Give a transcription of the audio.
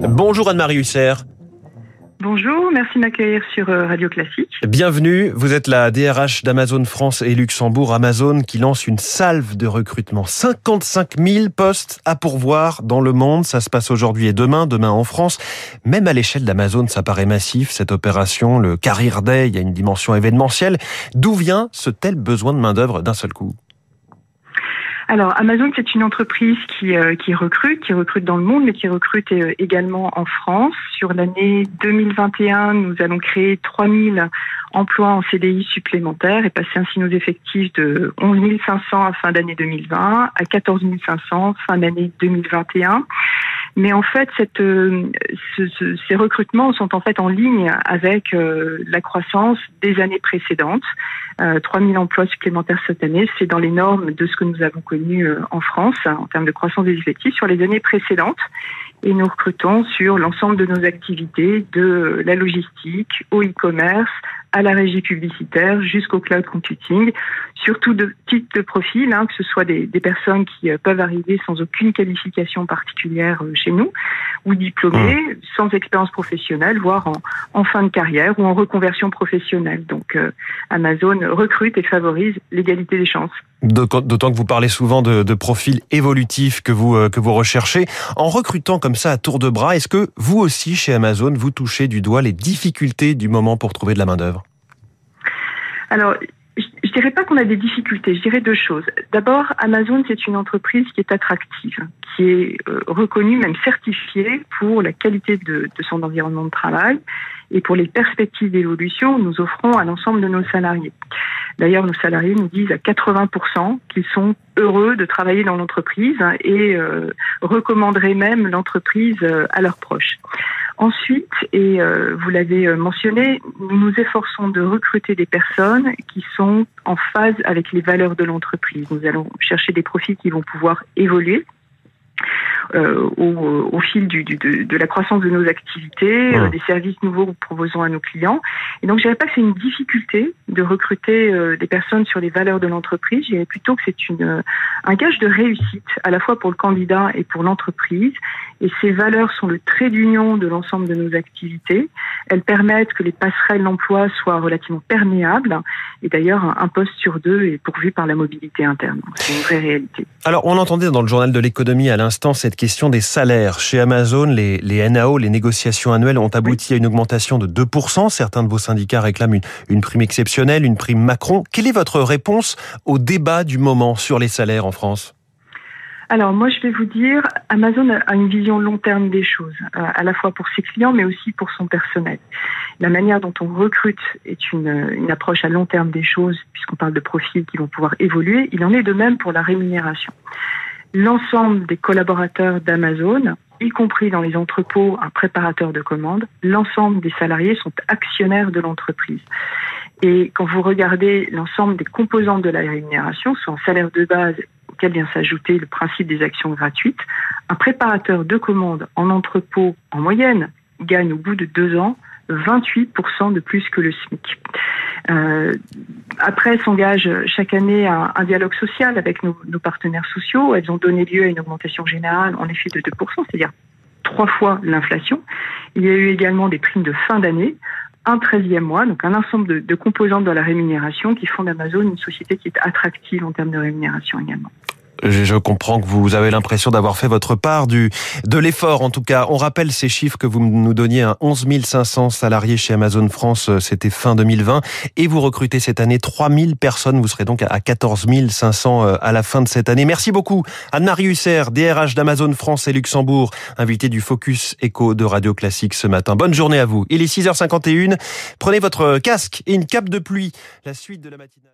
Bonjour Anne-Marie Husser. Bonjour, merci de m'accueillir sur euh, Radio Classique. Bienvenue, vous êtes la DRH d'Amazon France et Luxembourg. Amazon qui lance une salve de recrutement. 55 000 postes à pourvoir dans le monde. Ça se passe aujourd'hui et demain, demain en France. Même à l'échelle d'Amazon, ça paraît massif, cette opération. Le Career Day, il y a une dimension événementielle. D'où vient ce tel besoin de main-d'œuvre d'un seul coup? Alors Amazon, c'est une entreprise qui, euh, qui recrute, qui recrute dans le monde, mais qui recrute euh, également en France. Sur l'année 2021, nous allons créer 3000 emplois en CDI supplémentaires et passer ainsi nos effectifs de 11 500 à fin d'année 2020 à 14 500 fin d'année 2021. Mais en fait, cette, euh, ces recrutements sont en fait en ligne avec la croissance des années précédentes. 3000 emplois supplémentaires cette année, c'est dans les normes de ce que nous avons connu euh, en France en termes de croissance des effectifs sur les années précédentes. Et nous recrutons sur l'ensemble de nos activités, de la logistique au e-commerce, à la régie publicitaire jusqu'au cloud computing, sur tout de types de profils, hein, que ce soit des, personnes qui euh, peuvent arriver sans aucune qualification particulière euh, chez nous, ou diplômés, mmh. sans expérience professionnelle, voire en, fin de carrière ou en reconversion professionnelle. Donc Amazon recrute et favorise l'égalité des chances. D'autant que vous parlez souvent de, profils évolutifs que vous euh, que vous recherchez. En recrutant comme ça à tour de bras, est-ce que vous aussi chez Amazon vous touchez du doigt les difficultés du moment pour trouver de la main d'œuvre Alors, je dirais pas qu'on a des difficultés, je dirais deux choses. D'abord, Amazon, c'est une entreprise qui est attractive, qui est euh, reconnue, même certifiée pour la qualité de, de, son environnement de travail et pour les perspectives d'évolution que nous offrons à l'ensemble de nos salariés. D'ailleurs, nos salariés nous disent à 80% qu'ils sont heureux de travailler dans l'entreprise et euh, recommanderaient même l'entreprise euh, à leurs proches. Ensuite, et euh, vous l'avez mentionné, nous nous efforçons de recruter des personnes qui sont en phase avec les valeurs de l'entreprise. Nous allons chercher des profils qui vont pouvoir évoluer au, au, fil du, du, de, de, la croissance de nos activités, euh, des services nouveaux que nous proposons à nos clients. Et donc, je dirais pas que c'est une difficulté de recruter euh, des personnes sur les valeurs de l'entreprise. Je dirais plutôt que c'est une un gage de réussite à la fois pour le candidat et pour l'entreprise. Et ces valeurs sont le trait d'union de l'ensemble de nos activités. Elles permettent que les passerelles d'emploi soient relativement perméables. Et d'ailleurs, un poste sur deux est pourvu par la mobilité interne. C'est une vraie réalité. Alors, on entendait dans le journal de l'économie à l'instant cette question des salaires. Chez Amazon, les, NAO, les négociations annuelles, ont abouti à une augmentation de 2%. Certains de vos syndicats réclament une prime exceptionnelle, une prime Macron. Quelle est votre réponse au débat du moment sur les salaires en France? Alors moi, je vais vous dire, Amazon a une vision long terme des choses, euh, à la fois pour ses clients, mais aussi pour son personnel. La manière dont on recrute est une, une approche à long terme des choses, puisqu'on parle de profils qui vont pouvoir évoluer. Il en est de même pour la rémunération l'ensemble des collaborateurs d'Amazon, y compris dans les entrepôts, un préparateur de commandes, l'ensemble des salariés sont actionnaires de l'entreprise. Et quand vous regardez l'ensemble des composantes de la rémunération, soit un salaire de base auquel vient s'ajouter le principe des actions gratuites, un préparateur de commandes en entrepôt, en moyenne, gagne au bout de deux ans 28% de plus que le SMIC. Euh, après s'engage chaque année un, dialogue social avec nos, partenaires sociaux. Elles ont donné lieu à une augmentation générale en effet de 2%, c'est-à-dire trois fois l'inflation. Il y a eu également des primes de fin d'année, un treizième mois, donc un ensemble de, de composantes dans la rémunération qui font d'Amazon une société qui est attractive en termes de rémunération également. Je comprends que vous avez l'impression d'avoir fait votre part du de l'effort. En tout cas, on rappelle ces chiffres que vous nous donniez à 11 500 salariés chez Amazon France, euh, c'était fin 2020, et vous recrutez cette année 3000 personnes. Vous serez donc à 14 500 euh, à la fin de cette année. Merci beaucoup, Anne-Marie Husser, DRH d'Amazon France et Luxembourg, invité du Focus Echo de Radio Classique ce matin. Bonne journée à vous. Il est 6h51. Prenez votre casque et une cape de pluie. La suite de la matinale.